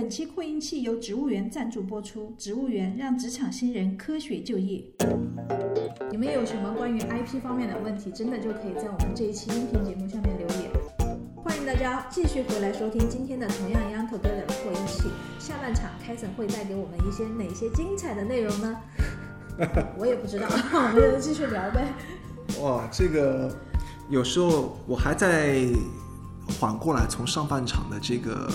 本期扩音器由植物园赞助播出，植物园让职场新人科学就业。你们有什么关于 IP 方面的问题，真的就可以在我们这一期音频节目下面留言。欢迎大家继续回来收听今天的同样一样 Together 的扩音器。下半场开森会带给我们一些哪些精彩的内容呢？我也不知道，我们就继续聊呗。哇，这个有时候我还在缓过来，从上半场的这个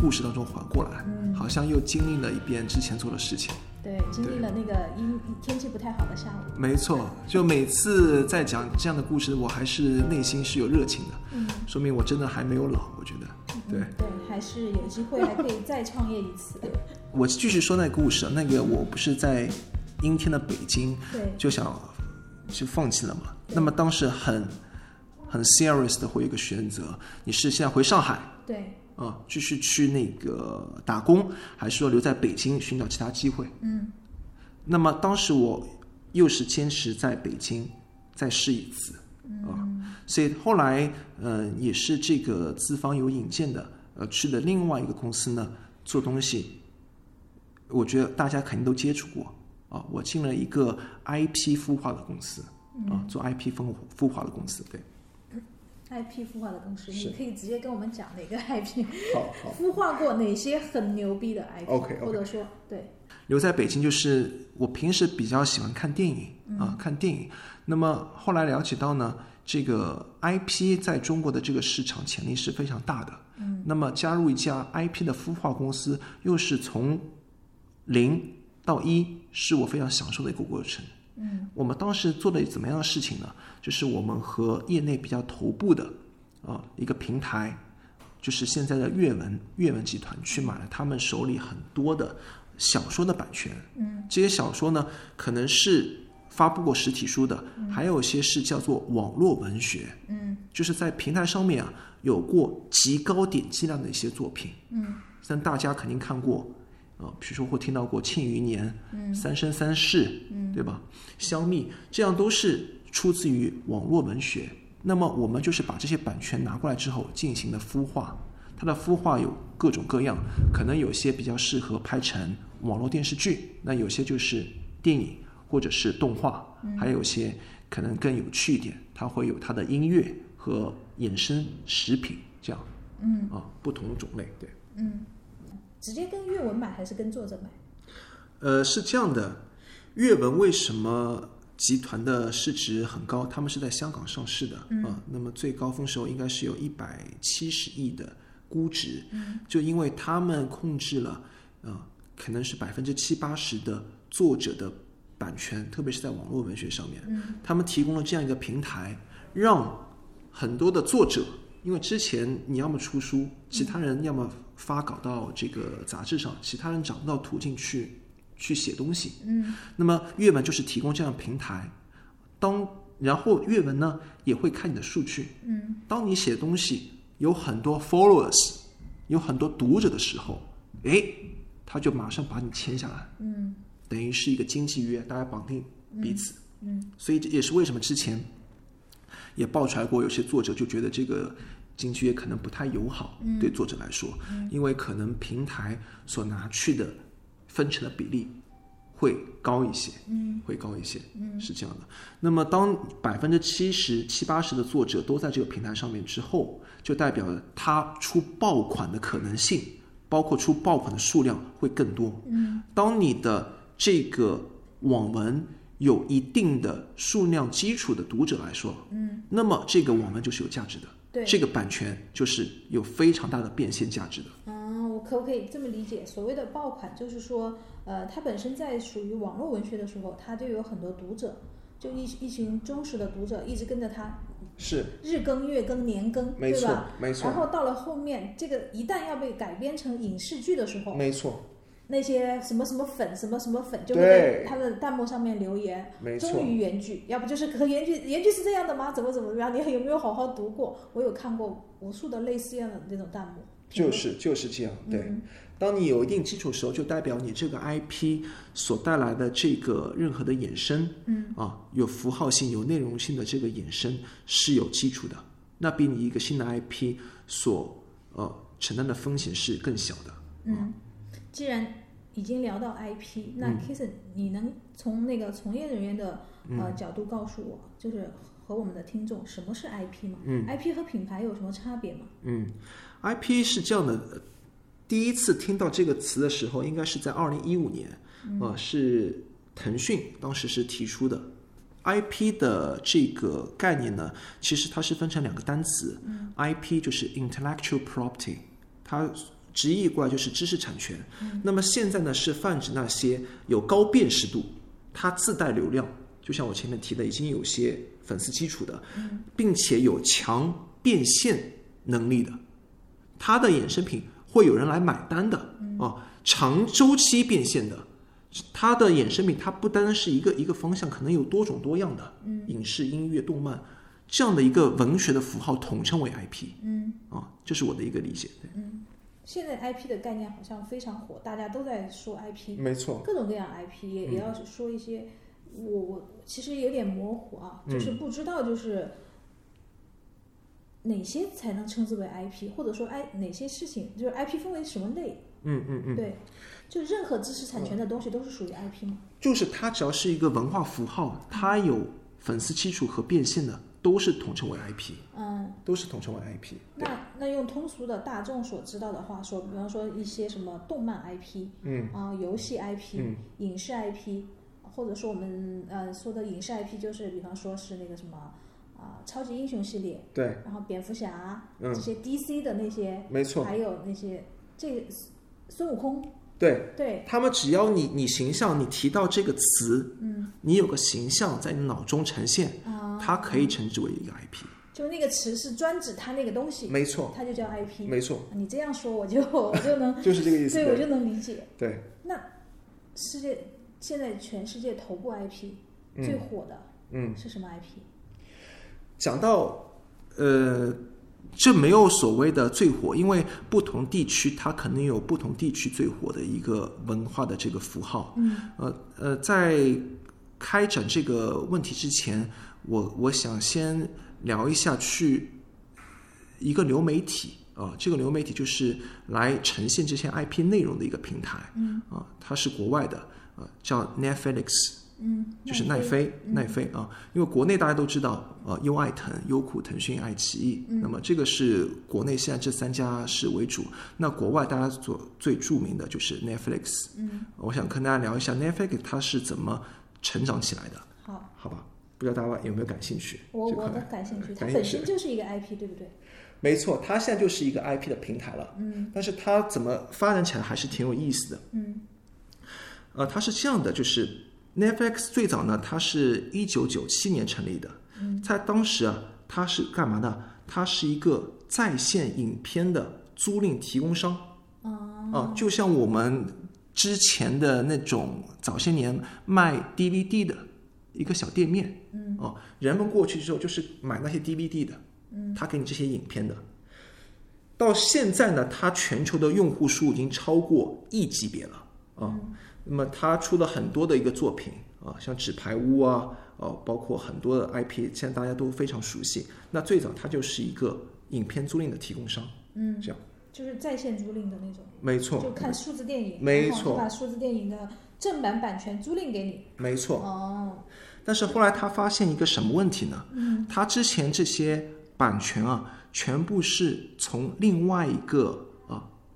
故事当中缓过来，嗯好像又经历了一遍之前做的事情。对，经历了那个阴天气不太好的下午。没错，就每次在讲这样的故事，我还是内心是有热情的，嗯，说明我真的还没有老。我觉得，对对，还是有机会还可以再创业一次。我继续说那个故事，那个我不是在阴天的北京对，就想就放弃了嘛。那么当时很很 serious 的会有一个选择，你是现在回上海对，啊，继续去那个打工，还是说留在北京寻找其他机会？嗯。那么当时我又是坚持在北京再试一次啊，所以后来呃也是这个资方有引荐的，呃去的另外一个公司呢做东西，我觉得大家肯定都接触过啊，我进了一个 IP 孵化的公司啊，做 IP 孵孵化的公司，对，，IP 孵化的公司，你可以直接跟我们讲哪个 IP 好好。孵化过哪些很牛逼的 IP，OK，OK 或者说对，留在北京就是我平时比较喜欢看电影啊，看电影。那么后来了解到呢，这个 IP 在中国的这个市场潜力是非常大的。嗯，那么加入一家 IP 的孵化公司，又是从零到一，是我非常享受的一个过程。嗯，我们当时做的怎么样的事情呢？就是我们和业内比较头部的啊一个平台，就是现在的阅文阅文集团去买了他们手里很多的小说的版权。嗯，这些小说呢，可能是发布过实体书的，还有一些是叫做网络文学。嗯，就是在平台上面啊，有过极高点击量的一些作品。嗯，但大家肯定看过。啊，比如说会听到过《庆余年》、嗯、《三生三世》，嗯，对吧？香蜜，这样都是出自于网络文学。那么我们就是把这些版权拿过来之后，进行的孵化。它的孵化有各种各样，可能有些比较适合拍成网络电视剧，那有些就是电影或者是动画，还有些可能更有趣一点，它会有它的音乐和衍生食品这样，嗯啊，不同的种类，对。直接跟阅文买还是跟作者买？呃，是这样的，阅文为什么集团的市值很高？他们是在香港上市的啊、那么最高峰时候应该是有一百七十亿的估值，嗯就因为他们控制了啊、可能是百分之七八十的作者的版权，特别是在网络文学上面，嗯他们提供了这样一个平台，让很多的作者，因为之前你要么出书，其他人要么发稿到这个杂志上，其他人找不到途径去去写东西。嗯，那么阅文就是提供这样的平台，当然后阅文呢也会看你的数据。嗯，当你写东西有很多 followers，有很多读者的时候，诶，他就马上把你签下来。嗯，等于是一个经纪约，大家绑定彼此。嗯，所以这也是为什么之前也爆出来过，有些作者就觉得这个经纪约可能不太友好，对作者来说，因为可能平台所拿去的分成的比例会高一些，嗯，会高一些，嗯，是这样的。那么当百分之七十七八十的作者都在这个平台上面之后，就代表了他出爆款的可能性，包括出爆款的数量会更多。嗯，当你的这个网文有一定的数量基础的读者来说，嗯，那么这个网文就是有价值的，对。这个版权就是有非常大的变现价值的。嗯，我可不可以这么理解？所谓的爆款，就是说，呃，它本身在属于网络文学的时候，它就有很多读者，就一一群忠实的读者一直跟着它，是，日更、月更、年更，没错没错。然，后到了后面，这个一旦要被改编成影视剧的时候，没错，那些什么什么粉、什么什么粉就会在他的弹幕上面留言，忠于原剧，要不就是可原剧原剧是这样的吗？怎么怎么样？你有没有好好读过？我有看过无数的类似样的那种弹幕，就是就是这样。对，嗯当你有一定基础的时候，就代表你这个 IP 所带来的这个任何的衍生，嗯啊，有符号性、有内容性的这个衍生是有基础的，那比你一个新的 IP 所呃承担的风险是更小的。嗯，既然已经聊到 IP，那 Kiss，、你能从那个从业人员的呃角度告诉我，就是和我们的听众什么是 IP 吗？嗯，IP 和品牌有什么差别吗？嗯 IP 是这样的，呃第一次听到这个词的时候，应该是在二零一五年，呃，是腾讯当时是提出的。IP 的这个概念呢，其实它是分成两个单词、i p 就是 intellectual property，它直译过来就是知识产权。那么现在呢，是泛指那些有高辨识度，它自带流量，就像我前面提的，已经有些粉丝基础的，并且有强变现能力的，它的衍生品会有人来买单的啊，长周期变现的，它的衍生品它不单单是一个一个方向，可能有多种多样的，影视、音乐、动漫这样的一个文学的符号统称为 IP，嗯，啊，这是我的一个理解。对现在 IP 的概念好像非常火，大家都在说 IP，没错，各种各样 IP 也也要说一些，我我其实有点模糊啊，就是不知道就是哪些才能称之为 IP，或者说 I 哪些事情就是 IP 分为什么类？嗯嗯嗯，对，就任何知识产权的东西都是属于 IP 吗？就是它只要是一个文化符号，它有粉丝基础和变现的，都是统称为 IP，嗯，都是统称为 IP。对，那那用通俗的大众所知道的话说，比方说一些什么动漫 IP，嗯。啊、游戏 IP，、嗯。影视 IP，或者说我们呃说的影视 IP 就是比方说是那个什么啊、超级英雄系列，对，然后蝙蝠侠、嗯。这些 DC 的那些，没错，还有那些这孙悟空，对。对，他们只要你你形象，你提到这个词，嗯，你有个形象在你脑中呈现，啊、它可以称之为一个 IP。就那个词是专指它那个东西，没错，它就叫 IP。没错，你这样说我就 我就能，就是这个意思。对我就能理解。对，那世界现在全世界头部 IP、最火的嗯，是什么 IP？讲到呃，这没有所谓的最火，因为不同地区它肯定有不同地区最火的一个文化的这个符号。嗯，呃呃，在开展这个问题之前，我我想先聊一下去一个流媒体啊、这个流媒体就是来呈现这些 IP 内容的一个平台。嗯，啊、它是国外的，呃，叫 Netflix。嗯，就是奈飞，奈飞啊，因为国内大家都知道，呃，优爱腾、优酷、腾讯、爱奇艺，那么这个是国内现在这三家是为主。那国外大家所最著名的就是 Netflix。嗯，我想跟大家聊一下 Netflix 它是怎么成长起来的，好，好吧？不知道大家有没有感兴趣？我我的感兴趣，它本身就是一个 IP，对不对？没错，它现在就是一个 IP 的平台了。嗯，但是它怎么发展起来还是挺有意思的。嗯呃，它是这样的，就是 Netflix 最早呢，它是一九九七年成立的，嗯在当时啊，它是干嘛的？它是一个在线影片的租赁提供商。啊啊，就像我们之前的那种早些年卖 DVD 的一个小店面，嗯。哦、人们过去之后就是买那些 DVD 的，嗯，他给你这些影片的。到现在呢，它全球的用户数已经超过亿级别了。啊。那么他出了很多的一个作品啊，像《纸牌屋》啊，哦、包括很多的 IP，现在大家都非常熟悉。那最早它就是一个影片租赁的提供商，嗯，这样就是在线租赁的那种，没错，就看数字电影，没错把数字电影的正版版权租赁给你。没错。哦，但是后来他发现一个什么问题呢？嗯，他之前这些版权啊，全部是从另外一个啊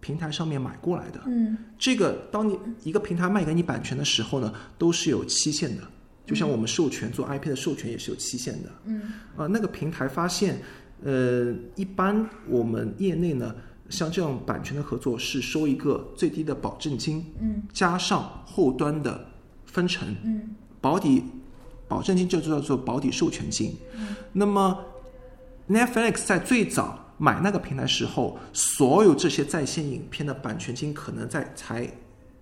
平台上面买过来的。嗯这个当你一个平台卖给你版权的时候呢，都是有期限的，就像我们授权做 IP 的授权也是有期限的。嗯啊，那个平台发现，呃，一般我们业内呢，像这样版权的合作是收一个最低的保证金，嗯加上后端的分成，嗯保底保证金就叫做保底授权金。嗯那么 Netflix 在最早买那个平台时候，所有这些在线影片的版权金可能在才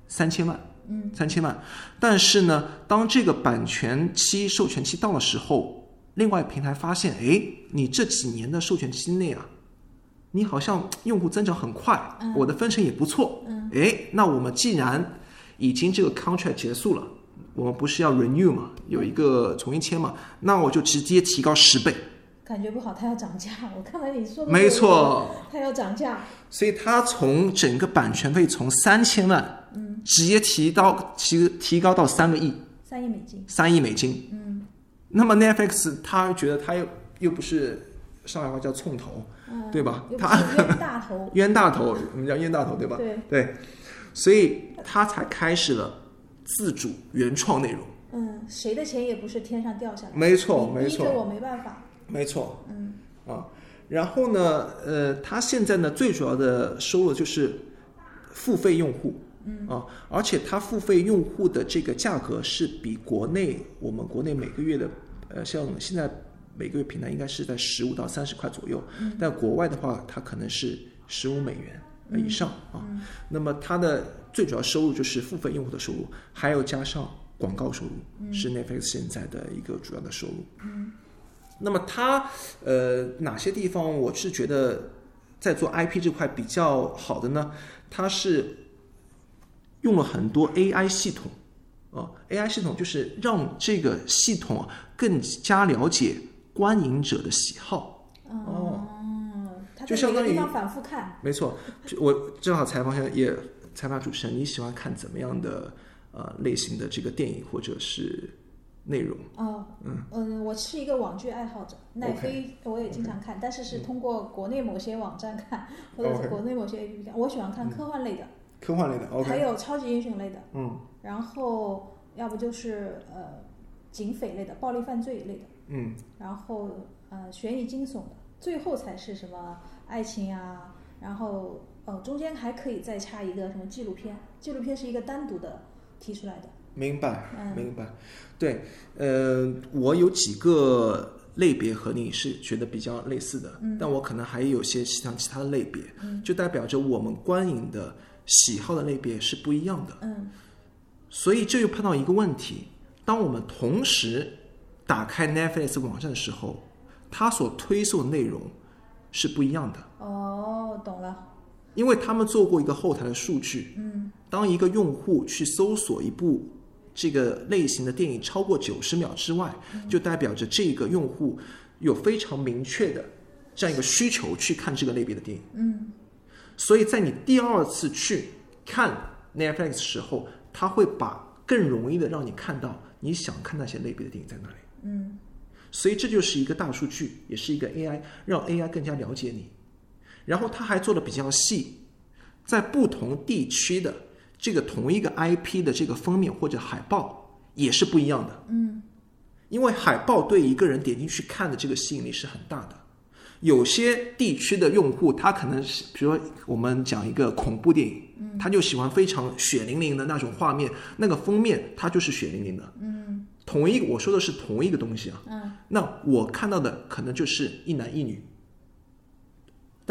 三千万，嗯，三千万。但是呢，当这个版权期授权期到的时候，另外平台发现，哎，你这几年的授权期内啊，你好像用户增长很快，嗯。我的分成也不错，嗯，哎，那我们既然已经这个 contract 结束了，我们不是要 renew 嘛，有一个重新签嘛，那我就直接提高十倍，感觉不好，它要涨价。我看完你说的，没，错。它要涨价。所以它从整个版权费从三千万嗯直接提到提提高到三个亿，三亿美金，三亿美金。嗯，那么 Netflix 他觉得他又又不是上海话叫冲头，对吧？他冤大头，冤大头，我们叫冤大头，对吧？对，对，所以他才开始了自主原创内容。嗯，谁的钱也不是天上掉下来的，没错，没错，逼着我没办法，没错。嗯。啊，然后呢，呃，它现在呢最主要的收入就是付费用户，嗯。啊，而且它付费用户的这个价格是比国内我们国内每个月的，呃，像现在每个月平台应该是在十五到三十块左右，但国外的话，它可能是十五美元呃以上啊。那么它的最主要收入就是付费用户的收入，还有加上广告收入，是 Netflix 现在的一个主要的收入。那么它呃哪些地方我是觉得在做 IP 这块比较好的呢？它是用了很多 AI 系统啊、a i 系统就是让这个系统啊更加了解观影者的喜好。哦，就相当于反复看，没错，我正好采访一下，也采访主持人，你喜欢看怎么样的呃类型的这个电影或者是内容？啊，嗯我是一个网剧爱好者，奈飞我也经常看，但是是通过国内某些网站看，或者是国内某些 APP 看。我喜欢看科幻类的，科幻类的还有超级英雄类的，嗯然后要不就是呃警匪类的、暴力犯罪类的，嗯然后呃悬疑惊悚的，最后才是什么爱情啊，然后呃中间还可以再插一个什么纪录片，纪录片是一个单独的提出来的。明白，嗯明白。对，呃，我有几个类别和你是觉得比较类似的，但我可能还有些其他其他的类别，就代表着我们观影的喜好的类别是不一样的。嗯所以这又碰到一个问题：当我们同时打开 Netflix 网站的时候，它所推送的内容是不一样的。哦，懂了。因为他们做过一个后台的数据，嗯，当一个用户去搜索一部这个类型的电影超过九十秒之外，就代表着这个用户有非常明确的这样一个需求去看这个类别的电影，嗯所以在你第二次去看 Netflix 的时候，它会把更容易的让你看到你想看那些类别的电影在哪里。嗯所以这就是一个大数据，也是一个 AI，让 AI 更加了解你。然后他还做的比较细，在不同地区的这个同一个 IP 的这个封面或者海报也是不一样的。嗯因为海报对一个人点进去看的这个吸引力是很大的。有些地区的用户，他可能是，比如说我们讲一个恐怖电影，他就喜欢非常血淋淋的那种画面，那个封面它就是血淋淋的。嗯同一个，我说的是同一个东西啊。嗯那我看到的可能就是一男一女，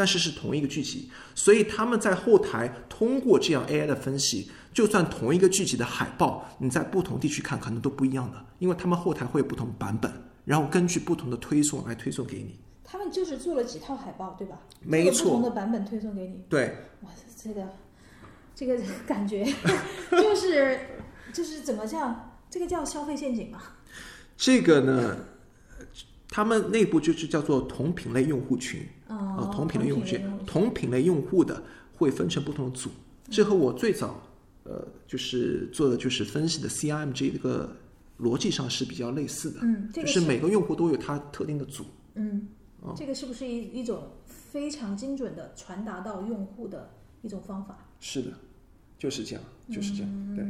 但是是同一个剧集，所以他们在后台通过这样 AI 的分析，就算同一个剧集的海报，你在不同地区看可能都不一样的，因为他们后台会有不同版本，然后根据不同的推送来推送给你。他们就是做了几套海报，对吧？没做了不同，的版本推送给你。对，哇，这个这个感觉 就是就是怎么讲？这个叫消费陷阱吗？这个呢，他们内部就是叫做同品类用户群。哦呃，同品类用户群同品类用户，的会分成不同的组，这和我最早呃就是做的就是分析的 CRMG 这个逻辑上是比较类似的，嗯，这个就是每个用户都有它特定的组。嗯，哦这个是不是一一种非常精准的传达到用户的一种方法？是的，就是这样，就是这样，对。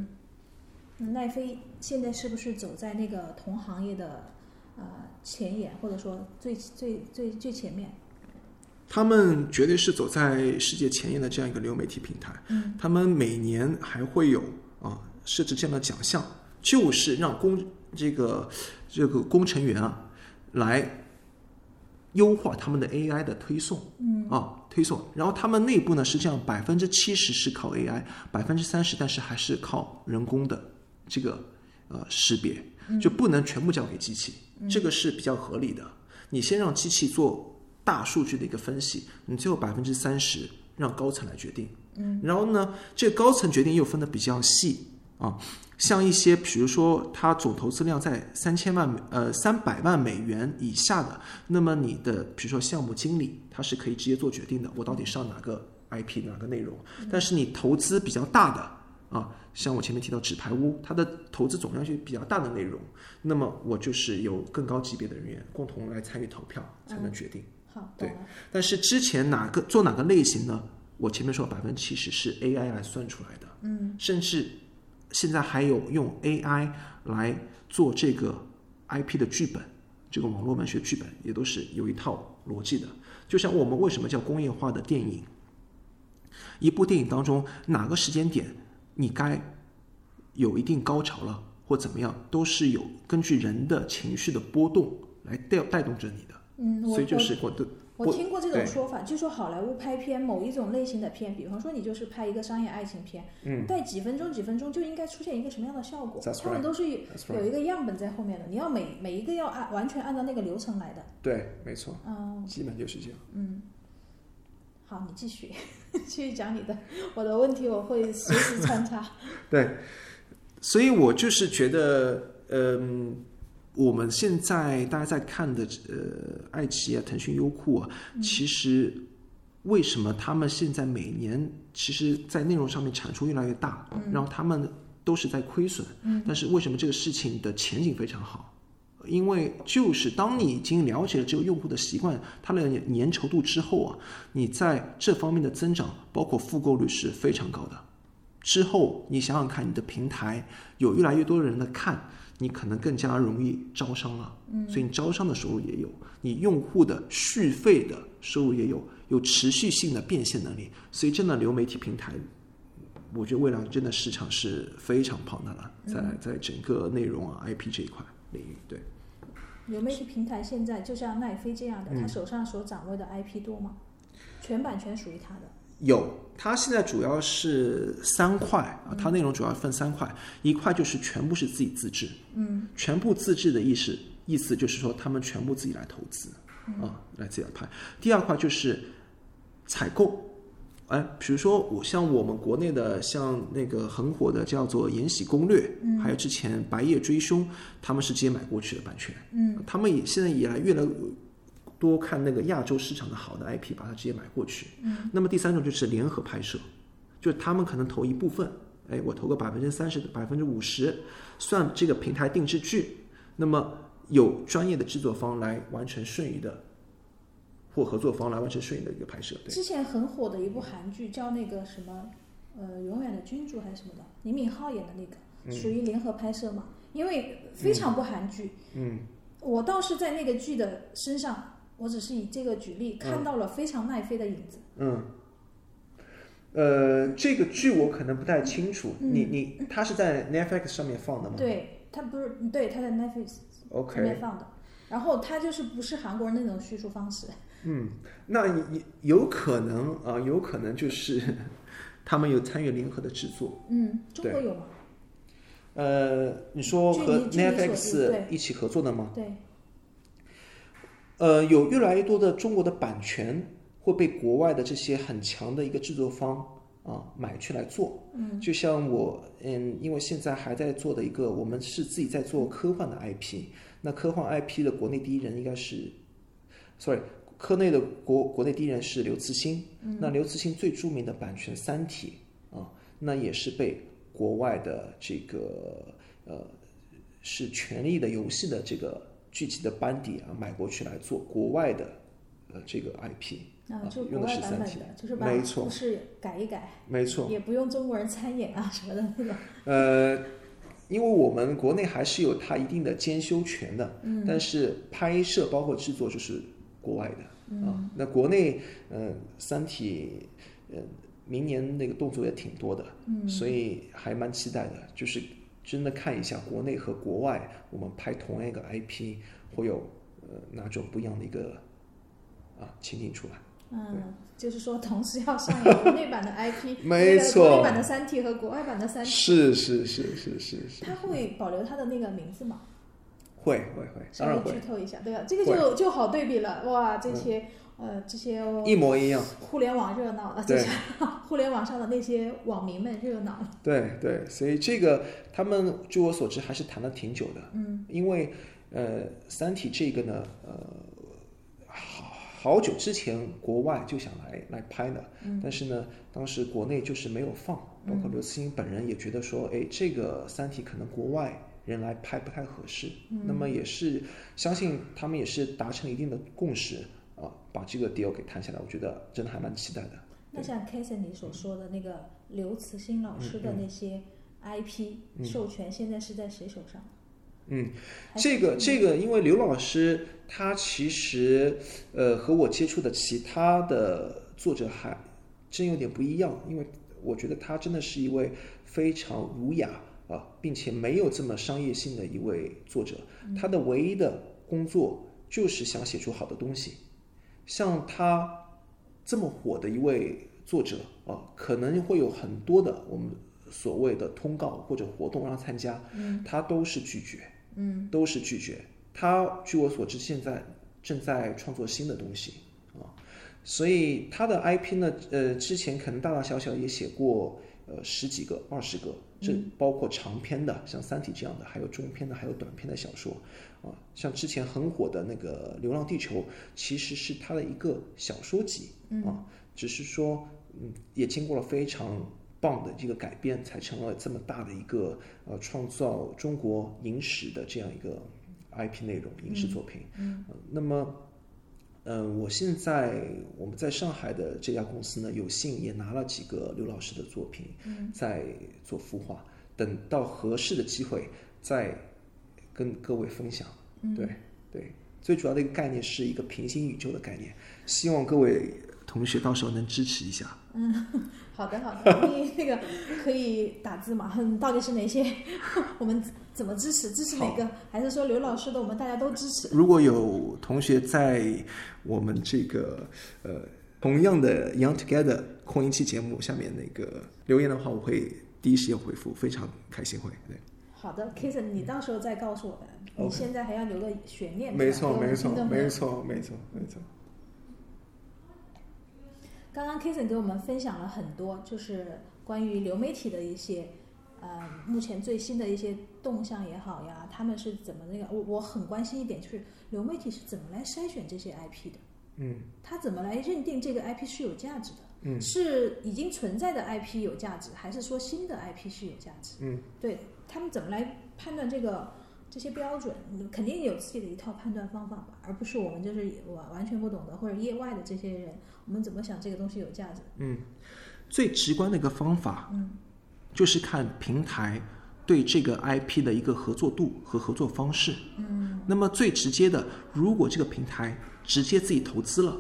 那奈飞现在是不是走在那个同行业的呃前沿，或者说最最最最前面？他们绝对是走在世界前沿的这样一个流媒体平台。嗯，他们每年还会有啊设置这样的奖项，就是让工这个这个工程员啊来优化他们的 AI 的推送。嗯啊推送，然后他们内部呢实际上百分之七十是靠 AI，百分之三十但是还是靠人工的这个呃识别，就不能全部交给机器，这个是比较合理的。你先让机器做大数据的一个分析，你最后百分之三十让高层来决定。嗯，然后呢，这个高层决定又分的比较细啊，像一些比如说它总投资量在三千万美呃三百万美元以下的，那么你的比如说项目经理他是可以直接做决定的，我到底上哪个 IP 哪个内容。但是你投资比较大的啊，像我前面提到纸牌屋，它的投资总量就比较大的内容，那么我就是有更高级别的人员共同来参与投票才能决定。好，对。但是之前哪个做哪个类型呢？我前面说百分之七十是 AI 来算出来的，嗯，甚至现在还有用 AI 来做这个 IP 的剧本，这个网络文学剧本也都是有一套逻辑的。就像我们为什么叫工业化的电影，一部电影当中哪个时间点你该有一定高潮了或怎么样，都是有根据人的情绪的波动来带带动着你的。嗯，我所以就是我的我听过这种说法，就说好莱坞拍片某一种类型的片，比方说你就是拍一个商业爱情片，嗯，带几分钟几分钟就应该出现一个什么样的效果他们.都是.有一个样本在后面的，你要每每一个要按完全按照那个流程来的。对，没错，嗯基本就是这样。嗯，好，你继续继续讲你的，我的问题我会随时穿插。对，所以我就是觉得，嗯，我们现在大家在看的，呃，爱奇艺啊、腾讯、优酷啊，其实为什么他们现在每年其实，在内容上面产出越来越大，然后他们都是在亏损，但是为什么这个事情的前景非常好？因为就是当你已经了解了这个用户的习惯，它的粘稠度之后啊，你在这方面的增长，包括复购率是非常高的。之后你想想看，你的平台有越来越多的人的看，你可能更加容易招商了。嗯，所以你招商的收入也有，你用户的续费的收入也有，有持续性的变现能力。所以真的流媒体平台，我觉得未来真的市场是非常庞大的，在在整个内容啊 IP 这一块领域，对。流媒体平台现在就像奈飞这样的，他手上所掌握的 IP 多吗？全版权属于他的。有，它现在主要是三块啊，它内容主要分三块，一块就是全部是自己自制，嗯，全部自制的意思意思就是说他们全部自己来投资啊，来自己来拍。第二块就是采购，哎，比如说我像我们国内的像那个很火的叫做《延禧攻略》，嗯，还有之前《白夜追凶》，他们是直接买过去的版权，嗯，他们也现在也来越来越多看那个亚洲市场的好的 IP，把它直接买过去。嗯，那么第三种就是联合拍摄，就是他们可能投一部分，哎，我投个百分之三十、百分之五十，算这个平台定制剧，那么有专业的制作方来完成剩余的，或合作方来完成剩余的一个拍摄。对，之前很火的一部韩剧叫那个什么，呃，永远的君主还是什么的，李敏镐演的那个，属于联合拍摄嘛，因为非常不韩剧。嗯，我倒是在那个剧的身上，我只是以这个举例，看到了非常奈飞的影子。嗯。呃，这个剧我可能不太清楚，嗯你你它是在 Netflix 上面放的吗？对，它不是对它在 Netflix 上面放的，然后它就是不是韩国人那种叙述方式。嗯，那有有可能啊、有可能就是 他们有参与联合的制作。嗯，中国有吗？呃，你说和 Netflix 一起合作的吗？对，呃，有越来越多的中国的版权会被国外的这些很强的一个制作方啊买去来做。嗯，就像我嗯，因为现在还在做的一个，我们是自己在做科幻的 IP。那科幻 IP 的国内第一人应该是，sorry，科内的国国内第一人是刘慈欣。嗯，那刘慈欣最著名的版权《三体》啊，那也是被国外的这个呃是《权力的游戏》的这个剧集的班底啊买过去来做国外的呃这个 IP 啊，就用的国外是三体，版本的，就是把没错故事改一改，没错。也不用中国人参演啊什么的那种。呃，因为我们国内还是有它一定的监修权的，嗯，但是拍摄包括制作就是国外的、啊。那国内，呃，《三体》呃，明年那个动作也挺多的，嗯，所以还蛮期待的，就是真的看一下国内和国外我们拍同样一个 IP 会有呃哪种不一样的一个啊情景出来。嗯，就是说同时要上演国内版的 IP，没错国内版的《三体》和国外版的《三体》，是是是是是是，它会保留它的那个名字吗？会会会，当然会，剧透一下，对吧？这个就就好对比了，哇，这些、呃这些一模一样。互联网热闹对是 互联网上的那些网民们热闹了。对对，所以这个他们据我所知还是谈了挺久的，嗯，因为呃，《三体》这个呢，呃，好好久之前国外就想来来拍的，但是呢，当时国内就是没有放，包括刘慈欣本人也觉得说，哎，这个《三体》可能国外人来拍不太合适。那么也是相信他们也是达成一定的共识啊，把这个 deal 给谈下来。我觉得真的还蛮期待的。那像 k a s e n 你所说的那个刘慈欣老师的那些 IP 授权，现在是在谁手上？嗯，这个这个，因为刘老师他其实呃和我接触的其他的作者还真有点不一样，因为我觉得他真的是一位非常儒雅啊，并且没有这么商业性的一位作者。他的唯一的工作就是想写出好的东西。像他这么火的一位作者啊，可能会有很多的我们所谓的通告或者活动让他参加，他都是拒绝。嗯，都是拒绝。他据我所知，现在正在创作新的东西啊，所以他的 IP 呢，呃，之前可能大大小小也写过，呃，十几个、二十个，这包括长篇的，像《三体》这样的，还有中篇的，还有短篇的小说啊。像之前很火的那个《流浪地球》，其实是它的一个小说集啊，只是说，嗯，也经过了非常。棒的这个改编，才成了这么大的一个呃创造中国影史的这样一个 IP 内容影视作品。嗯，那么，嗯，我现在我们在上海的这家公司呢，有幸也拿了几个刘老师的作品，在做孵化，等到合适的机会再跟各位分享。对对，最主要的一个概念是一个平行宇宙的概念，希望各位同学到时候能支持一下。嗯。好的，好的，你那个可以打字嘛？到底是哪些？我们怎么支持？支持哪个？还是说刘老师的我们大家都支持？如果有同学在我们这个呃同样的 Young Together 空音期节目下面那个留言的话，我会第一时间回复，非常开心会。对，好的，Kison，你到时候再告诉我们。你现在还要留个悬念，没错，没错，没错，没错，没错。刚刚 Kason 给我们分享了很多，就是关于流媒体的一些，呃，目前最新的一些动向也好呀，他们是怎么那个？我我很关心一点，就是流媒体是怎么来筛选这些 IP 的？嗯，他怎么来认定这个 IP 是有价值的？嗯，是已经存在的 IP 有价值，还是说新的 IP 是有价值？嗯，对他们怎么来判断这个？这些标准肯定有自己的一套判断方法吧，而不是我们就是完完全不懂的或者业外的这些人，我们怎么想这个东西有价值？嗯，最直观的一个方法，嗯，就是看平台对这个 IP 的一个合作度和合作方式。嗯，那么最直接的，如果这个平台直接自己投资了。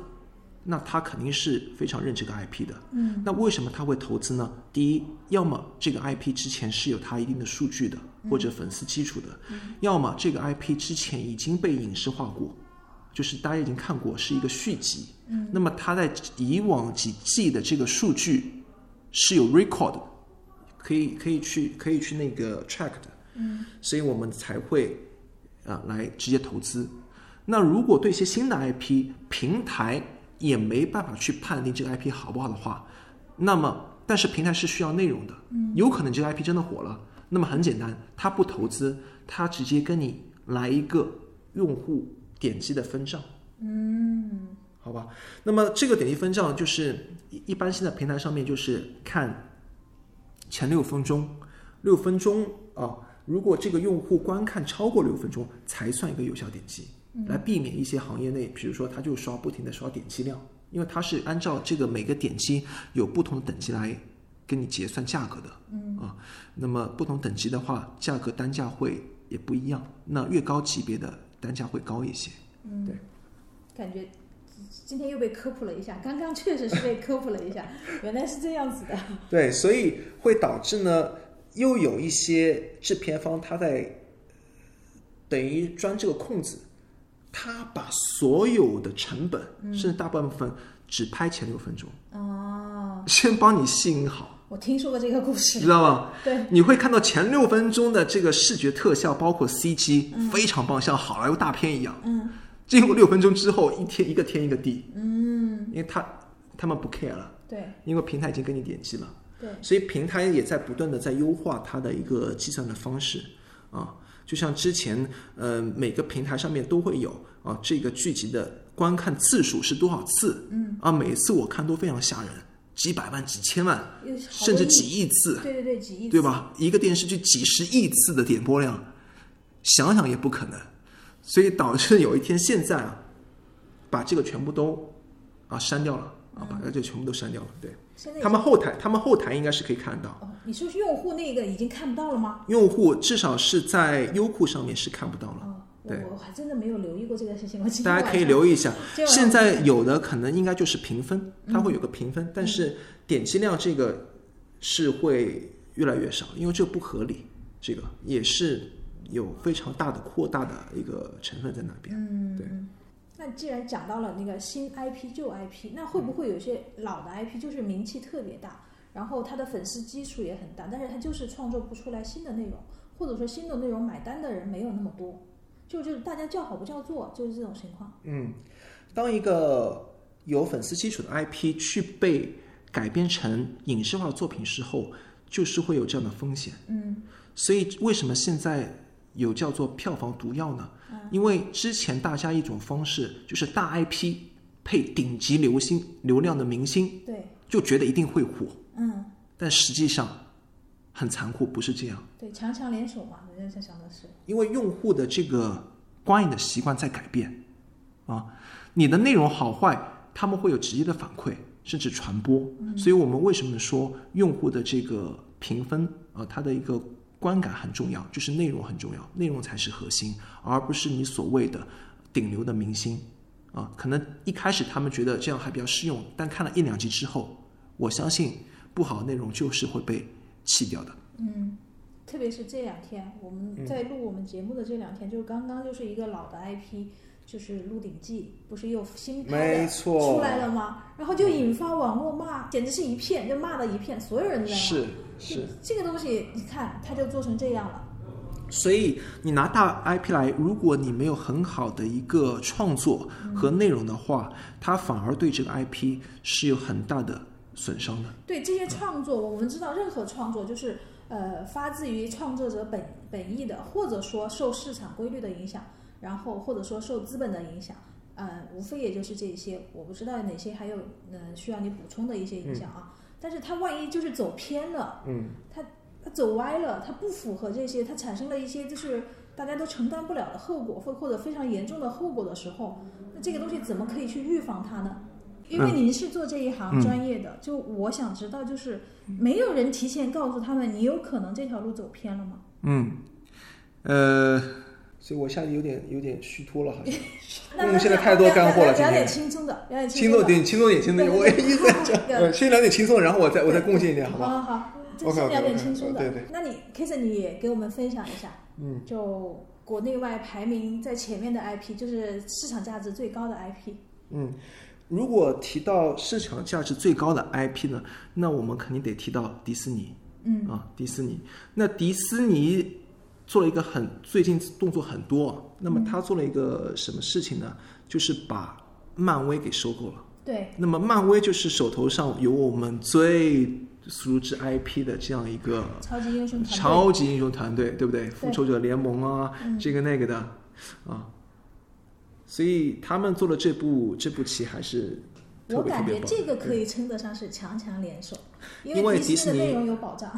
那他肯定是非常认这个 IP 的。嗯，那为什么他会投资呢？第一，要么这个 IP 之前是有他一定的数据的，或者粉丝基础的；要么这个 IP 之前已经被影视化过，就是大家已经看过，是一个续集。嗯，那么它在以往几季的这个数据是有 record，可以可以去可以去那个 track 的。嗯，所以我们才会啊来直接投资。那如果对一些新的 IP 平台，也没办法去判定这个 IP 好不好的话，那么但是平台是需要内容的，嗯，有可能这个 IP 真的火了，那么很简单，他不投资，他直接跟你来一个用户点击的分账，嗯，好吧，那么这个点击分账就是一般现在平台上面就是看前六分钟，六分钟啊，如果这个用户观看超过六分钟才算一个有效点击。来避免一些行业内，比如说他就刷不停的刷点击量，因为它是按照这个每个点击有不同的等级来跟你结算价格的，嗯。啊，那么不同等级的话，价格单价会也不一样，那越高级别的单价会高一些，嗯，对，感觉今天又被科普了一下，刚刚确实是被科普了一下，原来是这样子的，对，所以会导致呢，又有一些制片方他在等于钻这个空子。他把所有的成本，甚至大部分只拍前六分钟，哦，先帮你吸引好。我听说过这个故事，知道吗？对，你会看到前六分钟的这个视觉特效，包括 CG，非常棒，像好莱坞大片一样。嗯，进入六分钟之后，一天一个天一个地。嗯，因为他他们不 care 了，对，因为平台已经给你点击了，对，所以平台也在不断的在优化它的一个计算的方式啊。就像之前呃每个平台上面都会有啊这个剧集的观看次数是多少次，嗯。啊每次我看都非常吓人，几百万、几千万，甚至几亿次，对对对，几亿次对？吧？一个电视剧几十亿次的点播量，想想也不可能，所以导致有一天现在啊，把这个全部都啊删掉了啊，把这全部都删掉了。对他们后台，他们后台应该是可以看得到，哦，你说是用户那个已经看不到了吗？用户至少是在优酷上面是看不到了。哦，我我还真的没有留意过这个事情，我大家可以留意一下，现在有的可能应该就是评分，它会有个评嗯分，但是点击量这个是会越来越少，因为这不合理，这个也是有非常大的扩大的一个成分在那边。嗯，对嗯。那既然讲到了那个新 IP 旧 IP，那会不会有些老的 IP 就是名气特别大，然后他的粉丝基础也很大，但是他就是创作不出来新的内容，或者说新的内容买单的人没有那么多，就就是大家叫好不叫座，就是这种情况。嗯，当一个有粉丝基础的 IP 去被改编成影视化的作品时候，就是会有这样的风险。嗯所以为什么现在有叫做票房毒药呢？嗯因为之前大家一种方式就是大 IP 配顶级流星流量的明星，对，就觉得一定会火，嗯，但实际上很残酷，不是这样。对，强强联手嘛，人家在想的是，因为用户的这个观影的习惯在改变啊，你的内容好坏，他们会有直接的反馈，甚至传播。所以我们为什么说用户的这个评分啊，它的一个观感很重要，就是内容很重要，内容才是核心，而不是你所谓的顶流的明星啊。可能一开始他们觉得这样还比较适用，但看了一两集之后，我相信不好的内容就是会被弃掉的。嗯，特别是这两天我们在录我们节目的这两天，就是刚刚就是一个老的 IP，就是《鹿鼎记》，不是又新拍的错出来了吗？然后就引发网络骂，简直是一片，就骂的一片，所有人都在骂。是是。这个东西，你看它就做成这样了。所以你拿大 IP 来，如果你没有很好的一个创作和内容的话，它反而对这个 IP 是有很大的损伤的。对这些创作，我们知道任何创作就是呃发自于创作者本本意的，或者说受市场规律的影响，然后或者说受资本的影响，呃，无非也就是这些。我不知道哪些还有呃需要你补充的一些影响啊。但是它万一就是走偏了，嗯，它它走歪了，它不符合这些，它产生了一些就是大家都承担不了的后果，或或者非常严重的后果的时候，那这个东西怎么可以去预防它呢？因为您是做这一行专业的，就我想知道，就是没有人提前告诉他们，你有可能这条路走偏了吗？嗯，呃，所以我下去有点有点虚脱了，好像。那因为现在太多干货了今天聊聊点轻松的，聊点轻松。点，轻松点，轻松点。我一直在讲，先聊点轻松的，然后我再我再贡献一点，好不好？好先聊点轻松的。对对那你 k i s 你也给我们分享一下，嗯，就国内外排名在前面的 IP，就是市场价值最高的 IP。嗯，如果提到市场价值最高的 IP 呢，那我们肯定得提到迪士尼。嗯啊，迪士尼。那迪士尼做了一个很最近动作很多啊，那么他做了一个什么事情呢？就是把漫威给收购了。对，那么漫威就是手头上有我们最熟知 IP 的这样一个超级英雄团队。超级英雄团队，对不对？复仇者联盟啊，这个那个的啊，所以他们做的这部这部棋还是特我感觉。这个可以称得上是强强联手，因因为迪士尼有保障。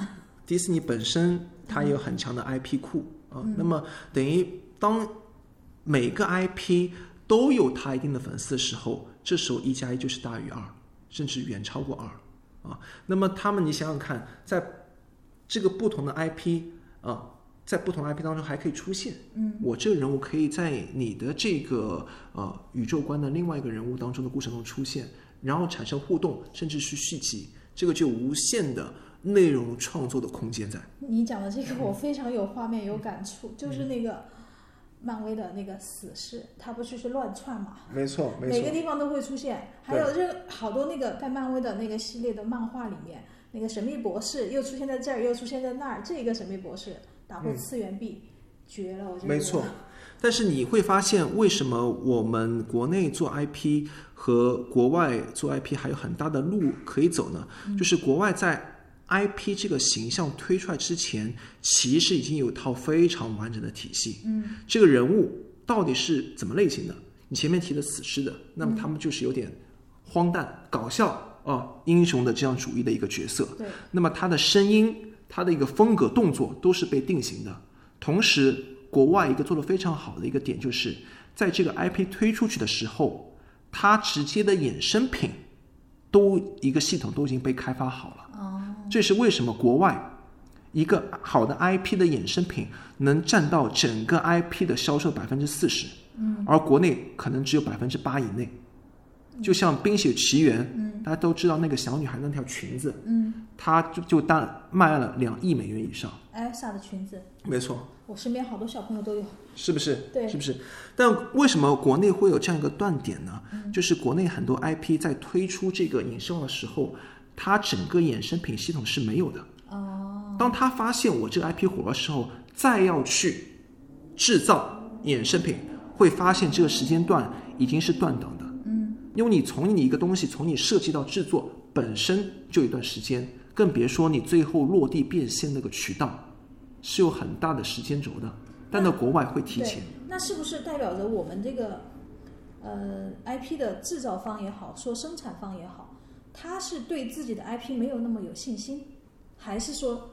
迪士尼本身它也有很强的 IP 库啊，嗯那么等于当每个 IP 都有它一定的粉丝的时候，这时候一加一就是大于二，甚至远超过二啊。那么他们，你想想看，在这个不同的 IP 啊，在不同 IP 当中还可以出现，嗯，我这个人物可以在你的这个呃宇宙观的另外一个人物当中的故事中出现，然后产生互动，甚至是续集，这个就无限的内容创作的空间在。你讲的这个我非常有画面有感触，就是那个漫威的那个死侍，他不就是乱窜嘛？没错，每个地方都会出现，还有这好多那个在漫威的那个系列的漫画里面，那个神秘博士又出现在这儿，又出现在那儿，这个神秘博士打破次元壁，绝了！我觉得没错。但是你会发现，为什么我们国内做 IP 和国外做 IP 还有很大的路可以走呢？就是国外在 IP 这个形象推出来之前，其实已经有一套非常完整的体系。嗯，这个人物到底是怎么类型的？你前面提的死尸的，那么他们就是有点荒诞、搞笑啊、英雄的这样主义的一个角色。对，那么他的声音、他的一个风格、动作都是被定型的。同时，国外一个做的非常好的一个点就是，在这个 IP 推出去的时候，它直接的衍生品都一个系统都已经被开发好了。哦，这是为什么国外一个好的 IP 的衍生品能占到整个 IP 的销售百分之四十，嗯，而国内可能只有百分之八以内。就像《冰雪奇缘》，嗯，大家都知道那个小女孩那条裙子，嗯她就就单卖了两亿美元以上。艾莎的裙子，没错，我身边好多小朋友都有。是不是？对是不是？但为什么国内会有这样一个断点呢？就是国内很多 IP 在推出这个影视化的时候，它整个衍生品系统是没有的。哦，当他发现我这个 IP 火的时候，再要去制造衍生品，会发现这个时间段已经是断档的。因为你从你一个东西从你设计到制作本身就一段时间，更别说你最后落地变现那个渠道，是有很大的时间轴的。但到国外会提前，，那是不是代表着我们这个呃 IP 的制造方也好，说生产方也好，他是对自己的 IP 没有那么有信心，还是说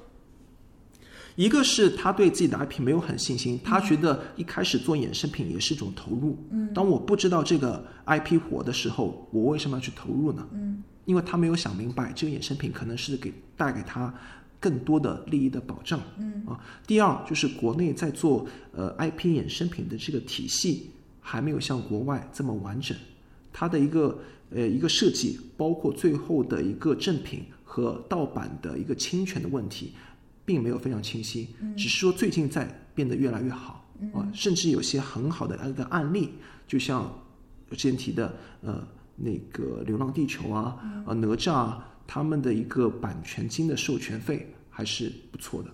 一个是他对自己的 IP 没有很信心，他觉得一开始做衍生品也是一种投入。嗯，当我不知道这个 IP 火的时候，我为什么要去投入呢？嗯，因为他没有想明白这个衍生品可能是给带给他更多的利益的保障。嗯啊，第二就是国内在做呃 IP 衍生品的这个体系还没有像国外这么完整，它的一个呃一个设计，包括最后的一个正品和盗版的一个侵权的问题，并没有非常清晰，只是说最近在变得越来越好啊，甚至有些很好的那个案例，就像我之前提的呃那个《流浪地球》啊，啊哪吒啊，他们的一个版权金的授权费还是不错的。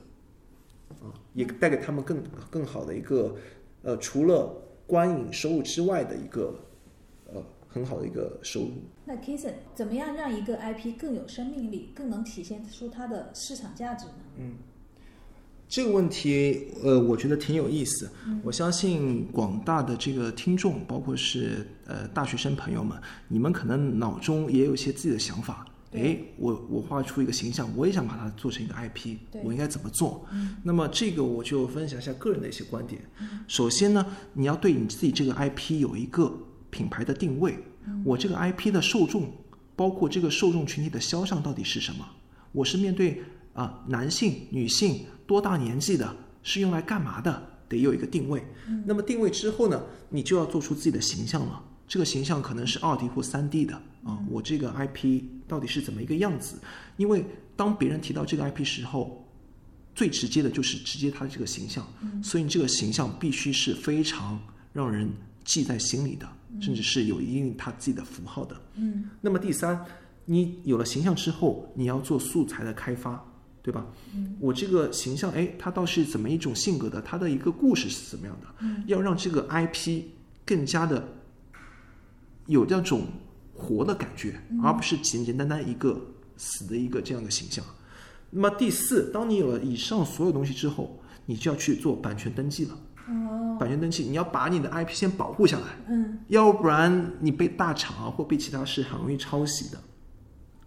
啊，也带给他们更更好的一个呃，除了观影收入之外的一个呃很好的一个收入。那 Kason 怎么样让一个 IP 更有生命力，更能体现出它的市场价值呢？这个问题，呃，我觉得挺有意思。我相信广大的这个听众，包括是呃大学生朋友们，你们可能脑中也有一些自己的想法。对诶，我我画出一个形象，我也想把它做成一个 IP，对我应该怎么做？嗯那么这个我就分享一下个人的一些观点。首先呢，你要对你自己这个 IP 有一个品牌的定位。我这个 IP 的受众，包括这个受众群体的肖像到底是什么？我是面对啊、男性、女性、多大年纪的，是用来干嘛的？得有一个定位。那么定位之后呢，你就要做出自己的形象了。这个形象可能是二 D 或三 D 的啊，我这个 IP 到底是怎么一个样子？因为当别人提到这个 IP 时候，最直接的就是直接他的这个形象，所以你这个形象必须是非常让人记在心里的，甚至是有一定他自己的符号的。嗯那么第三，你有了形象之后，你要做素材的开发，对吧？嗯我这个形象，哎，他倒是怎么一种性格的？他的一个故事是怎么样的？嗯要让这个 IP 更加的有那种活的感觉，而不是简简单单一个死的一个这样的形象。那么第四，当你有了以上所有东西之后，你就要去做版权登记了。哦版权登记，你要把你的 IP 先保护下来。嗯要不然你被大厂啊或被其他事很容易抄袭的，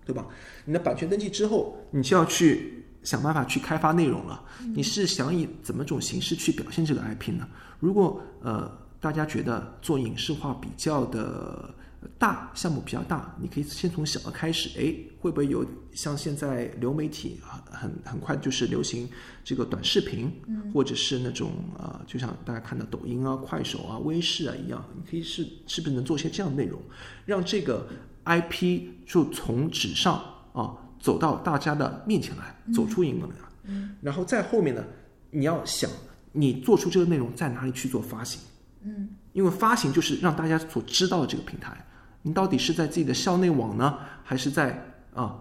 对吧？你的版权登记之后，你就要去想办法去开发内容了。你是想以怎么种形式去表现这个 IP 呢？如果呃大家觉得做影视化比较的大，项目比较大，你可以先从小的开始，哎，会不会有像现在流媒体啊，很很快就是流行这个短视频，或者是那种呃，就像大家看到抖音啊、快手啊、微视啊一样，你可以是是不是能做些这样的内容，让这个 IP 就从纸上啊走到大家的面前来，走出荧幕来，嗯然后在后面呢，你要想你做出这个内容在哪里去做发行。嗯因为发行就是让大家所知道的这个平台，你到底是在自己的校内网呢，还是在啊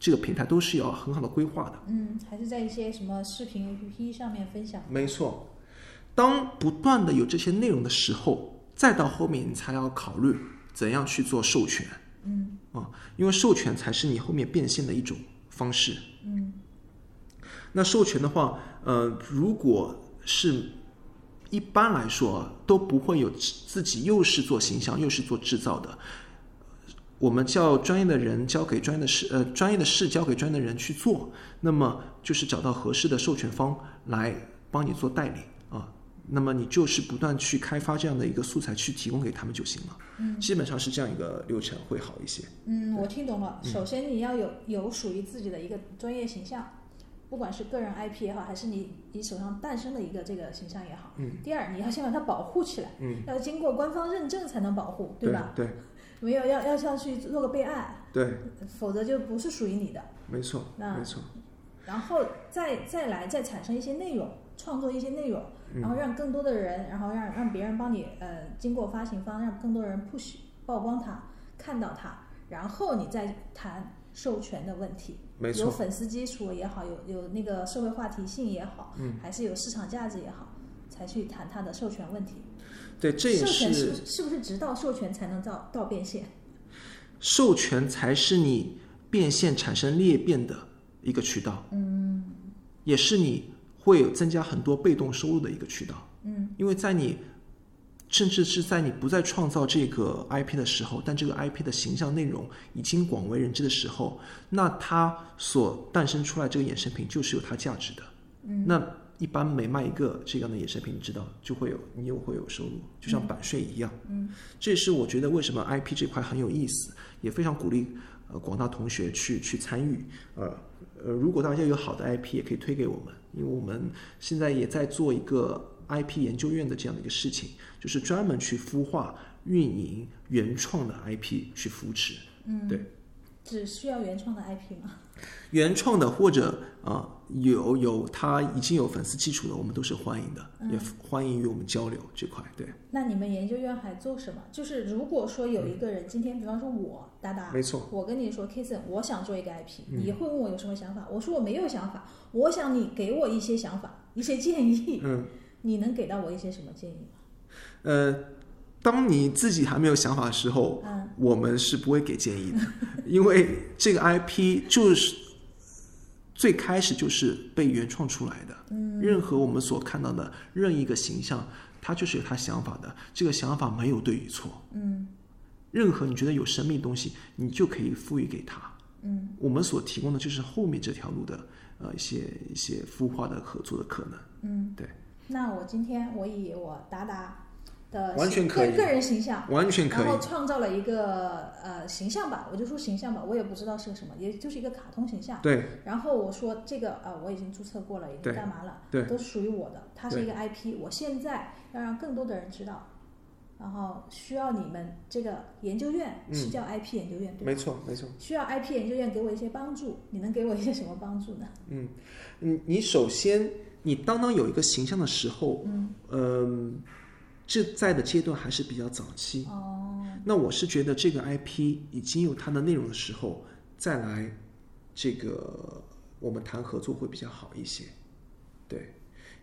这个平台，都是要很好的规划的。嗯，还是在一些什么视频 APP 上面分享。没错，当不断的有这些内容的时候，再到后面你才要考虑怎样去做授权嗯啊，因为授权才是你后面变现的一种方式。嗯，那授权的话，呃，如果是一般来说都不会有自己又是做形象又是做制造的，我们叫专业的人交给专业的事，呃，专业的事交给专业的人去做，那么就是找到合适的授权方来帮你做代理啊。那么你就是不断去开发这样的一个素材去提供给他们就行了。嗯，基本上是这样一个流程会好一些。嗯，我听懂了。首先你要有有属于自己的一个专业形象，不管是个人 IP 也好，还是你你手上诞生的一个这个形象也好。嗯。第二，你要先把它保护起来。嗯。要经过官方认证才能保护，对吧？对。没有要要要去做个备案。对。否则就不是属于你的。没错。没错。然后再再来再产生一些内容，创作一些内容。然后让更多的人，然后让让别人帮你，呃，经过发行方让更多人 push 曝光它，看到它，然后你再谈授权的问题。没错。有粉丝基础也好，有有那个社会话题性也好，嗯，还是有市场价值也好，才去谈它的授权问题。对，这也是。授权是是不是直到授权才能到到变现？授权才是你变现产生裂变的一个渠道。嗯。也是你。会有增加很多被动收入的一个渠道，嗯，因为在你甚至是在你不再创造这个 IP 的时候，但这个 IP 的形象内容已经广为人知的时候，那它所诞生出来这个衍生品就是有它价值的，嗯，那一般每卖一个这样的衍生品，你知道就会有你又会有收入，就像版税一样，嗯，这也是我觉得为什么 IP 这块很有意思，也非常鼓励呃广大同学去去参与，呃呃，如果大家有好的 IP，也可以推给我们。因为我们现在也在做一个 IP 研究院的这样的一个事情，就是专门去孵化、运营原创的 IP 去扶持。嗯，对，只需要原创的 IP 吗？原创的或者啊有有他已经有粉丝基础的，我们都是欢迎的，也欢迎与我们交流这块。对。那你们研究院还做什么？就是如果说有一个人今天，比方说我达达，没错，我跟你说，Kason，我想做一个 IP，你会问我有什么想法？我说我没有想法，我想你给我一些想法，一些建议。嗯，你能给到我一些什么建议吗？呃，当你自己还没有想法的时候，嗯，我们是不会给建议的，因为这个 IP 就是最开始就是被原创出来的。嗯，任何我们所看到的任一个形象。它就是有它想法的，这个想法没有对与错。嗯，任何你觉得有生命的东西，你就可以赋予给它。嗯，我们所提供的就是后面这条路的呃一些一些孵化的合作的可能。嗯，对。那我今天我以我达达。的完全可以，个人形象完全可以，然后创造了一个呃形象吧，我就说形象吧，我也不知道是个什么，也就是一个卡通形象。对。然后我说这个呃我已经注册过了，已经干嘛了？对。都是属于我的，它是一个 IP，我现在要让更多的人知道，然后需要你们这个研究院是叫 IP 研究院对没错没错。需要 IP 研究院给我一些帮助，你能给我一些什么帮助呢？嗯你，你首先你当当有一个形象的时候，嗯嗯。这在的阶段还是比较早期，哦，那我是觉得这个 IP 已经有它的内容的时候，再来这个我们谈合作会比较好一些，对，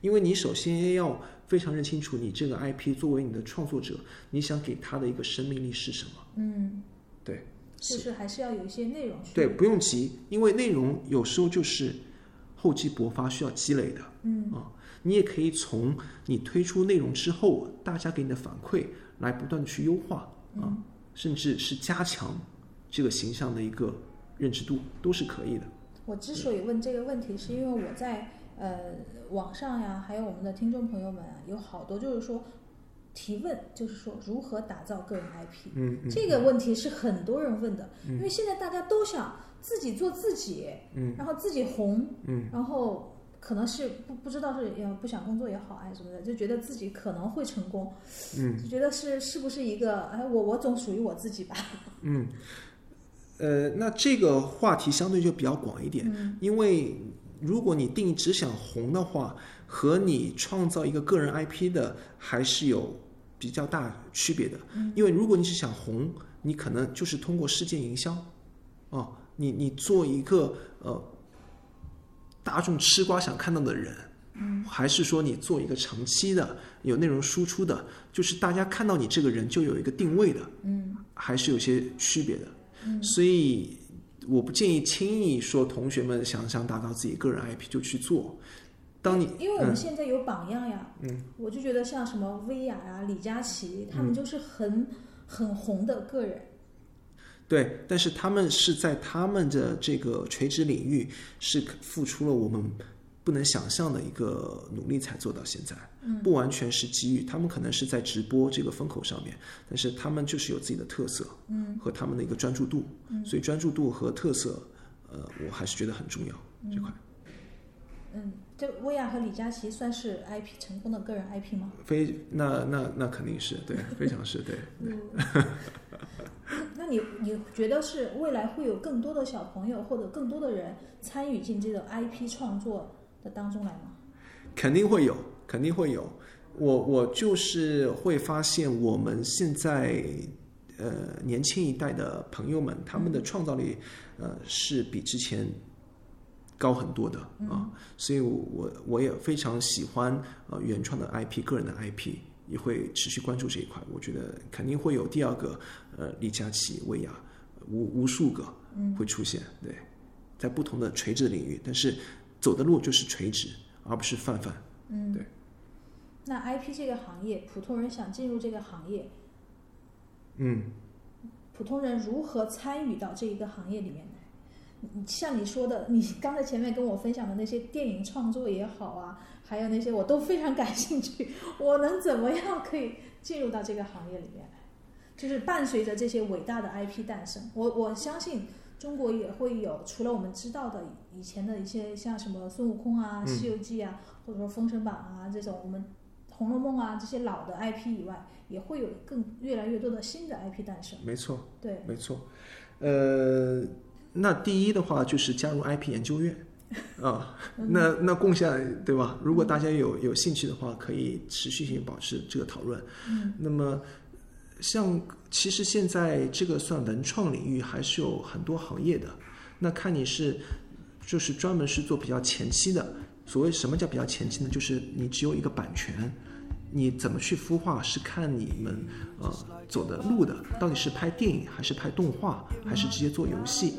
因为你首先要非常认清楚你这个 IP 作为你的创作者，你想给他的一个生命力是什么，嗯，对，就是还是要有一些内容，对，不用急，因为内容有时候就是厚积薄发，需要积累的，嗯。啊。你也可以从你推出内容之后，大家给你的反馈来不断的去优化啊，甚至是加强这个形象的一个认知度，都是可以的。我之所以问这个问题，是因为我在呃网上呀，还有我们的听众朋友们啊，有好多就是说提问，就是说如何打造个人 IP。嗯，这个问题是很多人问的，因为现在大家都想自己做自己，嗯，然后自己红，嗯，然后。可能是不不知道是也不想工作也好还是什么的，就觉得自己可能会成功，嗯，就觉得是是不是一个哎我我总属于我自己吧，嗯，呃，那这个话题相对就比较广一点，嗯，因为如果你定义只想红的话，和你创造一个个人 IP 的还是有比较大区别的，嗯，因为如果你是想红，你可能就是通过事件营销，哦，你你做一个呃。大众吃瓜想看到的人，嗯，还是说你做一个长期的有内容输出的，就是大家看到你这个人就有一个定位的，嗯，还是有些区别的，嗯，所以我不建议轻易说同学们想想打造自己个人 IP 就去做。当你因为我们嗯。现在有榜样呀，嗯，我就觉得像什么薇娅啊、李佳琦，他们就是很、很红的个人，对，但是他们是在他们的这个垂直领域是付出了我们不能想象的一个努力才做到现在，嗯不完全是机遇，他们可能是在直播这个风口上面，但是他们就是有自己的特色，嗯，和他们的一个专注度，嗯所以专注度和特色，呃，我还是觉得很重要这块。嗯，这薇娅和李佳琦算是 IP 成功的个人 IP 吗？非那那那肯定是对，非常是对。嗯，那你你觉得是未来会有更多的小朋友或者更多的人参与进这个 IP 创作的当中来吗？肯定会有，肯定会有。我我就是会发现，我们现在呃年轻一代的朋友们，他们的创造力呃是比之前高很多的啊，所以我我我也非常喜欢呃原创的 IP，个人的 IP，也会持续关注这一块。我觉得肯定会有第二个呃李佳琦、薇娅，无无数个会出现，对，在不同的垂直领域，但是走的路就是垂直，而不是泛泛。嗯，对。那 IP 这个行业，普通人想进入这个行业，嗯，普通人如何参与到这一个行业里面来？像你说的，你刚才前面跟我分享的那些电影创作也好啊，还有那些我都非常感兴趣。我能怎么样可以进入到这个行业里面来？就是伴随着这些伟大的 IP 诞生，我我相信中国也会有，除了我们知道的以前的一些像什么孙悟空啊、嗯西游记啊，或者说封神榜啊这种我们。《红楼梦》啊，这些老的 IP 以外，也会有更越来越多的新的 IP 诞生。没错，对，没错。呃，那第一的话就是加入 IP 研究院啊，那那贡献对吧？如果大家有有兴趣的话，可以持续性保持这个讨论。嗯，那么像其实现在这个算文创领域，还是有很多行业的。那看你是就是专门是做比较前期的。所谓什么叫比较前期呢？就是你只有一个版权，你怎么去孵化是看你们呃走的路的，到底是拍电影还是拍动画，还是直接做游戏？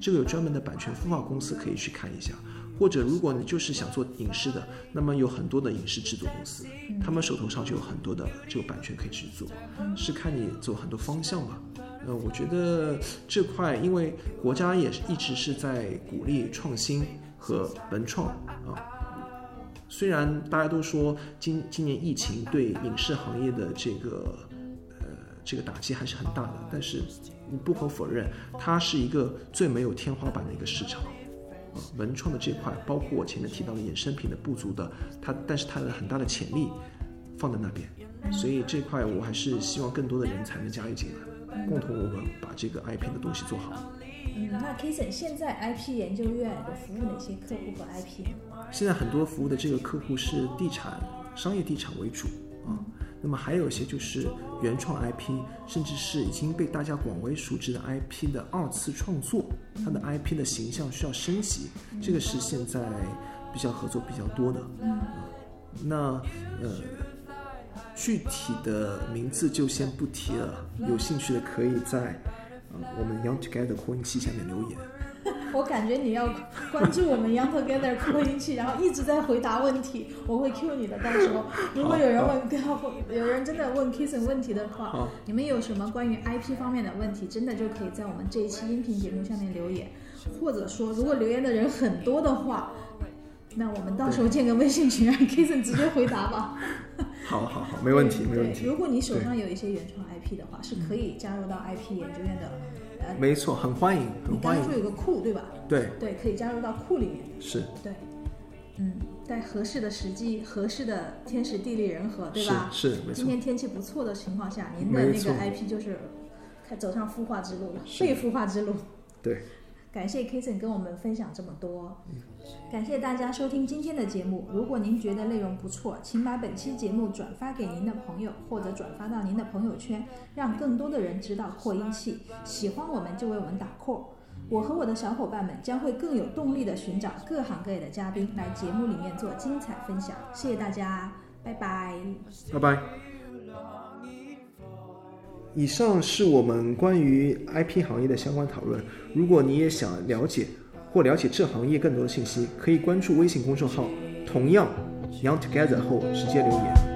这个有专门的版权孵化公司可以去看一下。或者如果你就是想做影视的，那么有很多的影视制作公司，他们手头上就有很多的这个版权可以去做，是看你走很多方向吧。呃，我觉得这块因为国家也是一直是在鼓励创新和文创啊。虽然大家都说今今年疫情对影视行业的这个呃这个打击还是很大的，但是你不可否认，它是一个最没有天花板的一个市场。啊，文创的这块，包括我前面提到的衍生品的不足的，它但是它的很大的潜力放在那边，所以这块我还是希望更多的人才能加入进来，共同我们把这个 IP 的东西做好。嗯，那 Kason 现在 IP 研究院有服务哪些客户和 IP 呢？现在很多服务的这个客户是地产、商业地产为主啊，那么还有一些就是原创 IP，甚至是已经被大家广为熟知的 IP 的二次创作，它的 IP 的形象需要升级，这个是现在比较合作比较多的。嗯，那呃，具体的名字就先不提了，有兴趣的可以在呃我们 Young Together 扩音器下面留言。我感觉你要关注我们 Young Together 扩音器，然后一直在回答问题，我会 Q 你的。到时候如果有人问，有人真的问 Kison 问题的话，你们有什么关于 IP 方面的问题，真的就可以在我们这一期音频节目下面留言，或者说如果留言的人很多的话，那我们到时候建个微信群，让 Kison 直接回答吧。好好好，没问题，没问，题。如果你手上有一些原创 IP 的话，是可以加入到 IP 研究院的。呃，没错，很欢迎，你很欢迎。刚刚说有个库对吧？对，对，可以加入到库里面。是对，嗯，在合适的时机、合适的天时地利人和，对吧？是是没错，今天天气不错的情况下，您的那个 IP 就是开走上孵化之路了，被孵化之路。对，感谢 Kason 跟我们分享这么多，感谢大家收听今天的节目。如果您觉得内容不错，请把本期节目转发给您的朋友，或者转发到您的朋友圈，让更多的人知道扩音器。喜欢我们就为我们打 call。我和我的小伙伴们将会更有动力地寻找各行各业的嘉宾来节目里面做精彩分享。谢谢大家，拜拜。拜拜。以上是我们关于 IP 行业的相关讨论。如果你也想了解或了解这行业更多的信息，可以关注微信公众号，同样 Young Together 后直接留言。